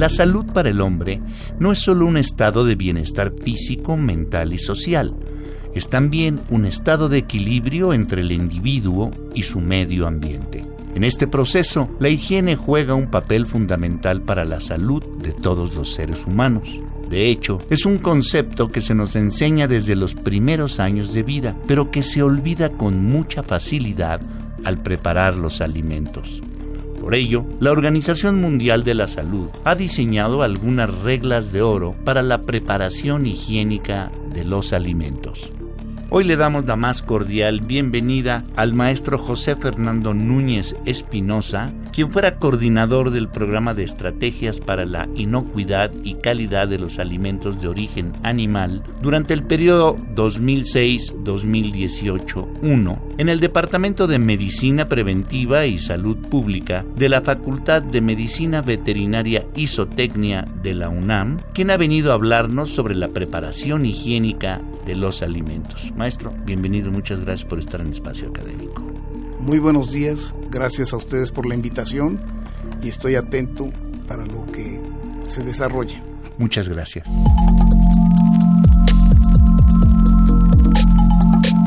La salud para el hombre no es solo un estado de bienestar físico, mental y social, es también un estado de equilibrio entre el individuo y su medio ambiente. En este proceso, la higiene juega un papel fundamental para la salud de todos los seres humanos. De hecho, es un concepto que se nos enseña desde los primeros años de vida, pero que se olvida con mucha facilidad al preparar los alimentos. Por ello, la Organización Mundial de la Salud ha diseñado algunas reglas de oro para la preparación higiénica de los alimentos. Hoy le damos la más cordial bienvenida al maestro José Fernando Núñez Espinosa, quien fuera coordinador del programa de estrategias para la inocuidad y calidad de los alimentos de origen animal durante el periodo 2006-2018-1 en el Departamento de Medicina Preventiva y Salud Pública de la Facultad de Medicina Veterinaria Isotecnia de la UNAM, quien ha venido a hablarnos sobre la preparación higiénica de los alimentos. Maestro, bienvenido, muchas gracias por estar en Espacio Académico. Muy buenos días, gracias a ustedes por la invitación y estoy atento para lo que se desarrolle. Muchas gracias.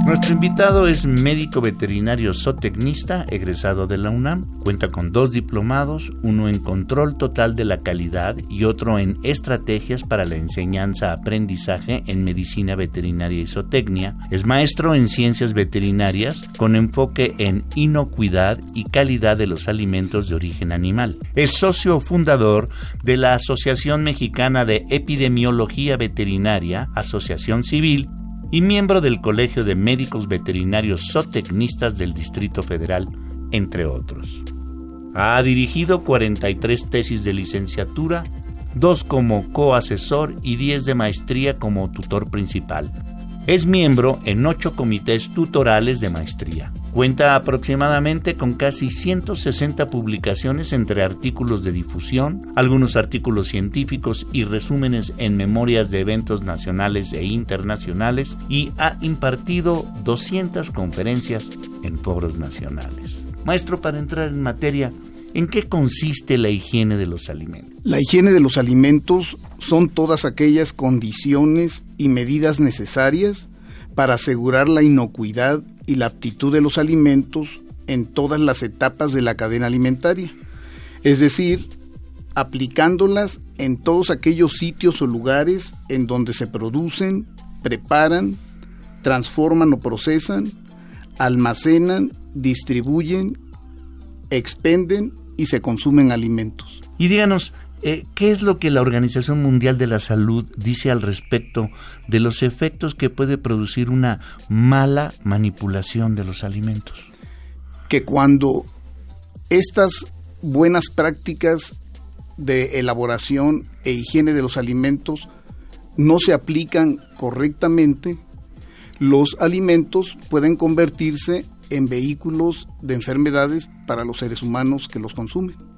Nuestro invitado es médico veterinario zootecnista, egresado de la UNAM. Cuenta con dos diplomados, uno en control total de la calidad y otro en estrategias para la enseñanza-aprendizaje en medicina veterinaria y zootecnia. Es maestro en ciencias veterinarias con enfoque en inocuidad y calidad de los alimentos de origen animal. Es socio fundador de la Asociación Mexicana de Epidemiología Veterinaria, Asociación Civil, y miembro del Colegio de Médicos Veterinarios Zootecnistas del Distrito Federal, entre otros. Ha dirigido 43 tesis de licenciatura, dos como coasesor y 10 de maestría como tutor principal. Es miembro en ocho comités tutorales de maestría. Cuenta aproximadamente con casi 160 publicaciones entre artículos de difusión, algunos artículos científicos y resúmenes en memorias de eventos nacionales e internacionales y ha impartido 200 conferencias en foros nacionales. Maestro, para entrar en materia, ¿En qué consiste la higiene de los alimentos? La higiene de los alimentos son todas aquellas condiciones y medidas necesarias para asegurar la inocuidad y la aptitud de los alimentos en todas las etapas de la cadena alimentaria. Es decir, aplicándolas en todos aquellos sitios o lugares en donde se producen, preparan, transforman o procesan, almacenan, distribuyen, expenden y se consumen alimentos. Y díganos, eh, ¿qué es lo que la Organización Mundial de la Salud dice al respecto de los efectos que puede producir una mala manipulación de los alimentos? Que cuando estas buenas prácticas de elaboración e higiene de los alimentos no se aplican correctamente, los alimentos pueden convertirse en vehículos de enfermedades para los seres humanos que los consumen.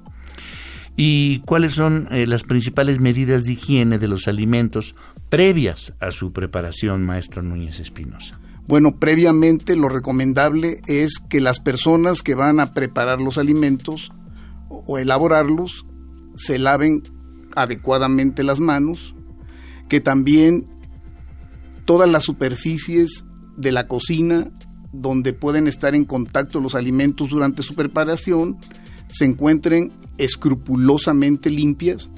¿Y cuáles son eh, las principales medidas de higiene de los alimentos previas a su preparación, maestro Núñez Espinosa? Bueno, previamente lo recomendable es que las personas que van a preparar los alimentos o elaborarlos se laven adecuadamente las manos, que también todas las superficies de la cocina donde pueden estar en contacto los alimentos durante su preparación se encuentren escrupulosamente limpias.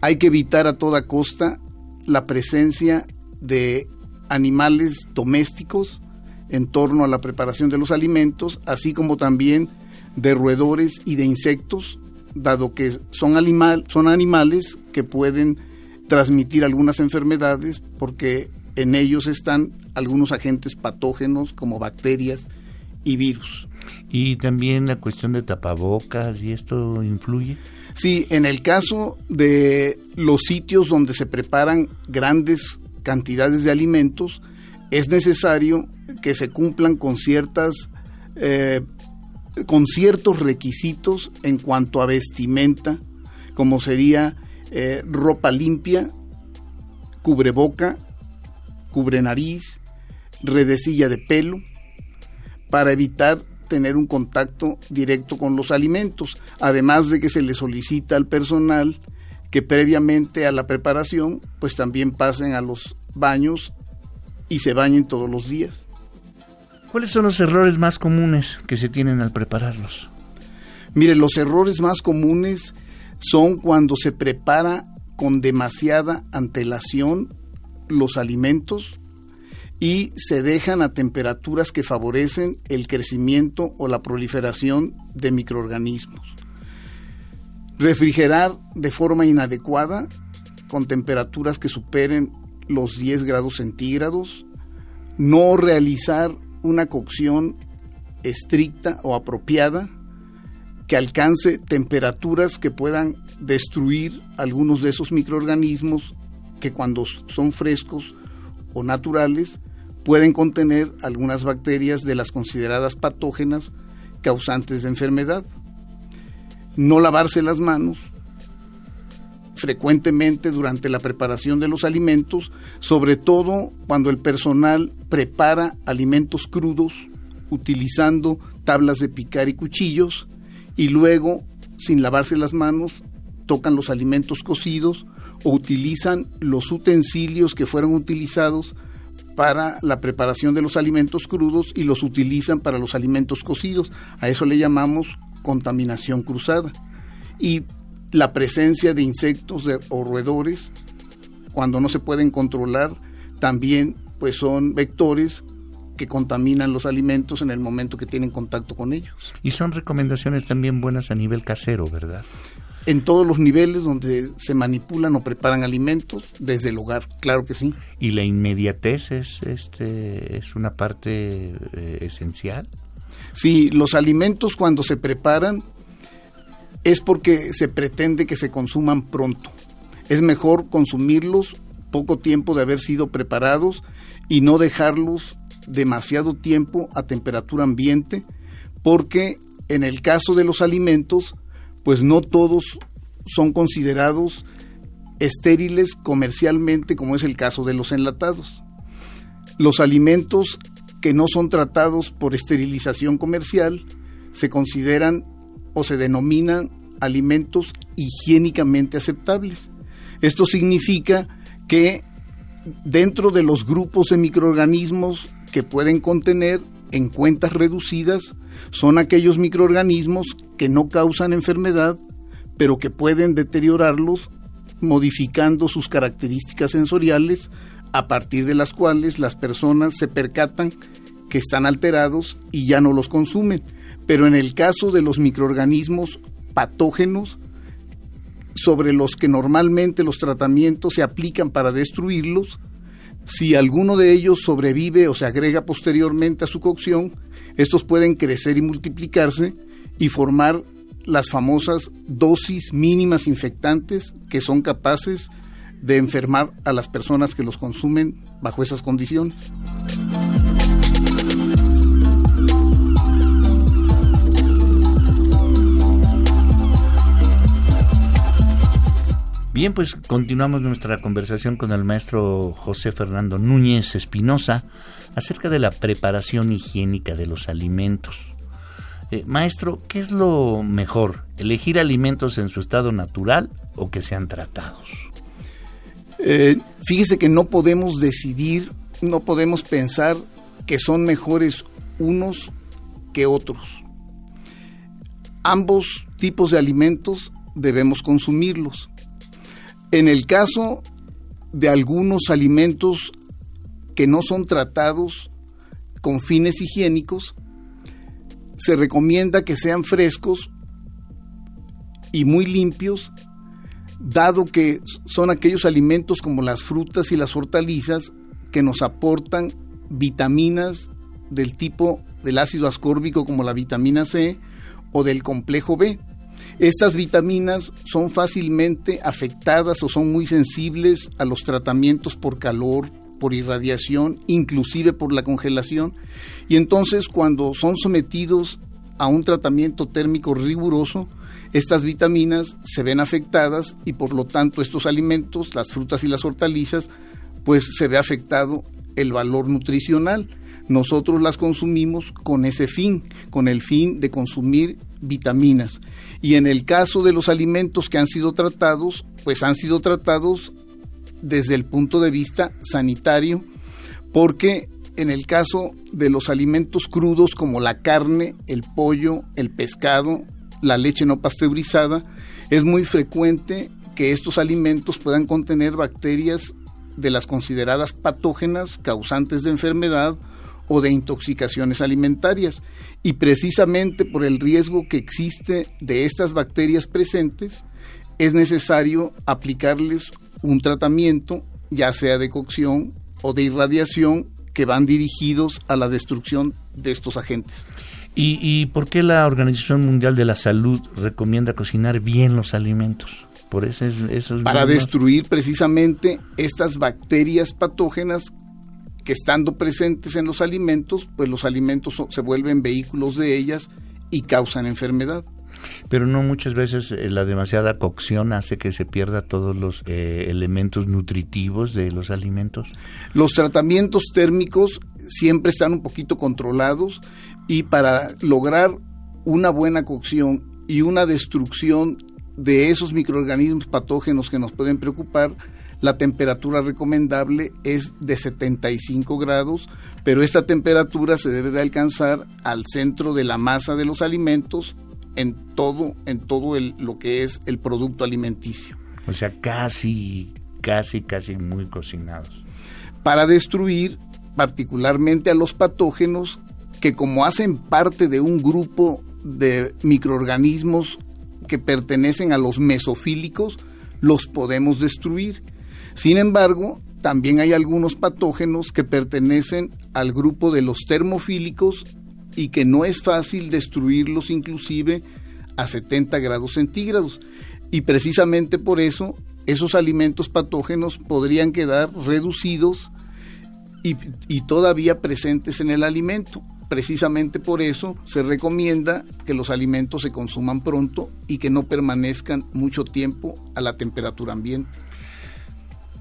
Hay que evitar a toda costa la presencia de animales domésticos en torno a la preparación de los alimentos, así como también de roedores y de insectos, dado que son, animal, son animales que pueden transmitir algunas enfermedades porque en ellos están algunos agentes patógenos como bacterias y virus. Y también la cuestión de tapabocas y esto influye. Sí, en el caso de los sitios donde se preparan grandes cantidades de alimentos, es necesario que se cumplan con ciertas eh, con ciertos requisitos en cuanto a vestimenta, como sería eh, ropa limpia, cubreboca, cubre nariz, redecilla de pelo, para evitar tener un contacto directo con los alimentos, además de que se le solicita al personal que previamente a la preparación pues también pasen a los baños y se bañen todos los días. ¿Cuáles son los errores más comunes que se tienen al prepararlos? Mire, los errores más comunes son cuando se prepara con demasiada antelación los alimentos y se dejan a temperaturas que favorecen el crecimiento o la proliferación de microorganismos. Refrigerar de forma inadecuada con temperaturas que superen los 10 grados centígrados, no realizar una cocción estricta o apropiada que alcance temperaturas que puedan destruir algunos de esos microorganismos que cuando son frescos o naturales pueden contener algunas bacterias de las consideradas patógenas causantes de enfermedad. No lavarse las manos frecuentemente durante la preparación de los alimentos, sobre todo cuando el personal prepara alimentos crudos utilizando tablas de picar y cuchillos y luego, sin lavarse las manos, tocan los alimentos cocidos o utilizan los utensilios que fueron utilizados para la preparación de los alimentos crudos y los utilizan para los alimentos cocidos. A eso le llamamos contaminación cruzada. Y la presencia de insectos o roedores, cuando no se pueden controlar, también pues son vectores que contaminan los alimentos en el momento que tienen contacto con ellos. Y son recomendaciones también buenas a nivel casero, ¿verdad? En todos los niveles donde se manipulan o preparan alimentos, desde el hogar, claro que sí. ¿Y la inmediatez es, este, es una parte eh, esencial? Sí, los alimentos cuando se preparan es porque se pretende que se consuman pronto. Es mejor consumirlos poco tiempo de haber sido preparados y no dejarlos demasiado tiempo a temperatura ambiente, porque en el caso de los alimentos, pues no todos son considerados estériles comercialmente, como es el caso de los enlatados. Los alimentos que no son tratados por esterilización comercial se consideran o se denominan alimentos higiénicamente aceptables. Esto significa que dentro de los grupos de microorganismos que pueden contener en cuentas reducidas son aquellos microorganismos que no causan enfermedad, pero que pueden deteriorarlos modificando sus características sensoriales a partir de las cuales las personas se percatan que están alterados y ya no los consumen. Pero en el caso de los microorganismos patógenos sobre los que normalmente los tratamientos se aplican para destruirlos, si alguno de ellos sobrevive o se agrega posteriormente a su cocción, estos pueden crecer y multiplicarse y formar las famosas dosis mínimas infectantes que son capaces de enfermar a las personas que los consumen bajo esas condiciones. Bien, pues continuamos nuestra conversación con el maestro José Fernando Núñez Espinosa acerca de la preparación higiénica de los alimentos. Eh, maestro, ¿qué es lo mejor? ¿Elegir alimentos en su estado natural o que sean tratados? Eh, fíjese que no podemos decidir, no podemos pensar que son mejores unos que otros. Ambos tipos de alimentos debemos consumirlos. En el caso de algunos alimentos que no son tratados con fines higiénicos, se recomienda que sean frescos y muy limpios, dado que son aquellos alimentos como las frutas y las hortalizas que nos aportan vitaminas del tipo del ácido ascórbico como la vitamina C o del complejo B. Estas vitaminas son fácilmente afectadas o son muy sensibles a los tratamientos por calor, por irradiación, inclusive por la congelación. Y entonces cuando son sometidos a un tratamiento térmico riguroso, estas vitaminas se ven afectadas y por lo tanto estos alimentos, las frutas y las hortalizas, pues se ve afectado el valor nutricional. Nosotros las consumimos con ese fin, con el fin de consumir vitaminas. Y en el caso de los alimentos que han sido tratados, pues han sido tratados desde el punto de vista sanitario, porque en el caso de los alimentos crudos como la carne, el pollo, el pescado, la leche no pasteurizada, es muy frecuente que estos alimentos puedan contener bacterias de las consideradas patógenas causantes de enfermedad o de intoxicaciones alimentarias. Y precisamente por el riesgo que existe de estas bacterias presentes, es necesario aplicarles un tratamiento, ya sea de cocción o de irradiación, que van dirigidos a la destrucción de estos agentes. ¿Y, por qué la Organización Mundial de la Salud recomienda cocinar bien los alimentos? Por eso Para destruir precisamente estas bacterias patógenas que estando presentes en los alimentos, pues los alimentos se vuelven vehículos de ellas y causan enfermedad. Pero no muchas veces eh, la demasiada cocción hace que se pierda todos los eh, elementos nutritivos de los alimentos. Los tratamientos térmicos siempre están un poquito controlados y para lograr una buena cocción y una destrucción de esos microorganismos patógenos que nos pueden preocupar, la temperatura recomendable es de 75 grados, pero esta temperatura se debe de alcanzar al centro de la masa de los alimentos en todo, en todo el, lo que es el producto alimenticio. O sea, casi, casi, casi muy cocinados. Para destruir particularmente a los patógenos que como hacen parte de un grupo de microorganismos que pertenecen a los mesofílicos, los podemos destruir. Sin embargo, también hay algunos patógenos que pertenecen al grupo de los termofílicos y que no es fácil destruirlos inclusive a 70 grados centígrados. Y precisamente por eso esos alimentos patógenos podrían quedar reducidos y, y, todavía presentes en el alimento. Precisamente por eso se recomienda que los alimentos se consuman pronto y que no permanezcan mucho tiempo a la temperatura ambiente.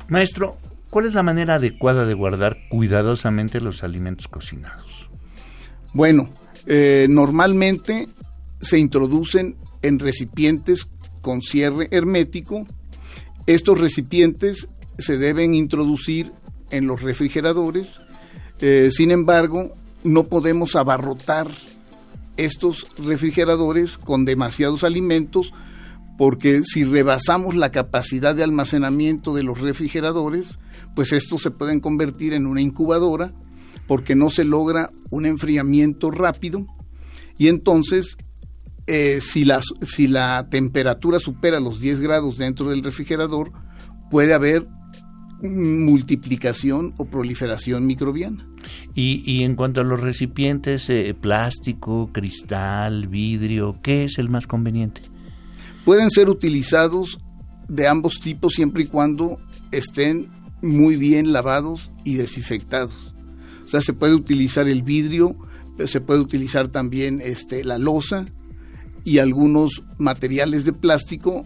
Maestro, ¿cuál es la manera adecuada de guardar cuidadosamente los alimentos cocinados? Bueno, eh, normalmente se introducen en recipientes con cierre hermético. Estos recipientes se deben introducir en los refrigeradores. Eh, sin embargo, no podemos abarrotar estos refrigeradores con demasiados alimentos porque si rebasamos la capacidad de almacenamiento de los refrigeradores, pues estos se pueden convertir en una incubadora porque no se logra un enfriamiento rápido y entonces eh, si, la, si la temperatura supera los 10 grados dentro del refrigerador, puede haber multiplicación o proliferación microbiana. Y, en cuanto a los recipientes, eh, plástico, cristal, vidrio, ¿qué es el más conveniente? Pueden ser utilizados de ambos tipos siempre y cuando estén muy bien lavados y desinfectados. O sea, se puede utilizar el vidrio, se puede utilizar también este, la losa y algunos materiales de plástico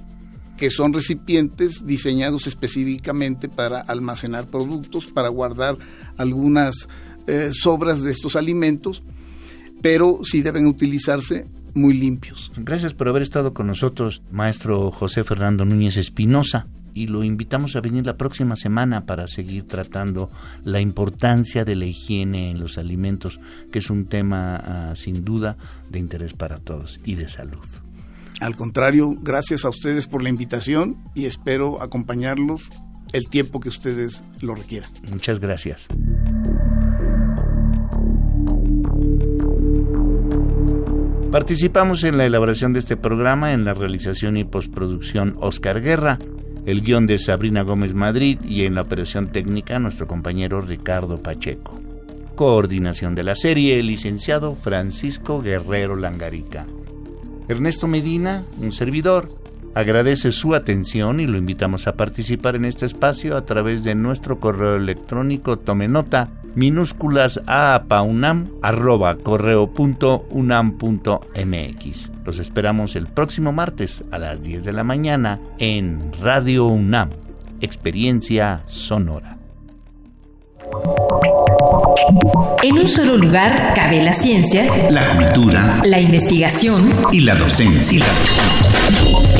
que son recipientes diseñados específicamente para almacenar productos, para guardar algunas eh, sobras de estos alimentos, pero sí deben utilizarse muy limpios. Gracias por haber estado con nosotros, maestro José Fernando Núñez Espinosa y lo invitamos a venir la próxima semana para seguir tratando la importancia de la higiene en los alimentos, que es un tema ah, sin duda de interés para todos y de salud. Al contrario, gracias a ustedes por la invitación y espero acompañarlos el tiempo que ustedes lo requieran. Muchas gracias. Participamos en la elaboración de este programa en la realización y postproducción Oscar Guerra el guion de Sabrina Gómez Madrid y en la operación técnica nuestro compañero Ricardo Pacheco. Coordinación de la serie, el licenciado Francisco Guerrero Langarica. Ernesto Medina, un servidor, agradece su atención y lo invitamos a participar en este espacio a través de nuestro correo electrónico tome nota minúsculas a paunam arroba correo punto unam punto mx. Los esperamos el próximo martes a las 10 de la mañana en Radio UNAM, Experiencia Sonora. En un solo lugar cabe la ciencia, la cultura, la investigación y la docencia.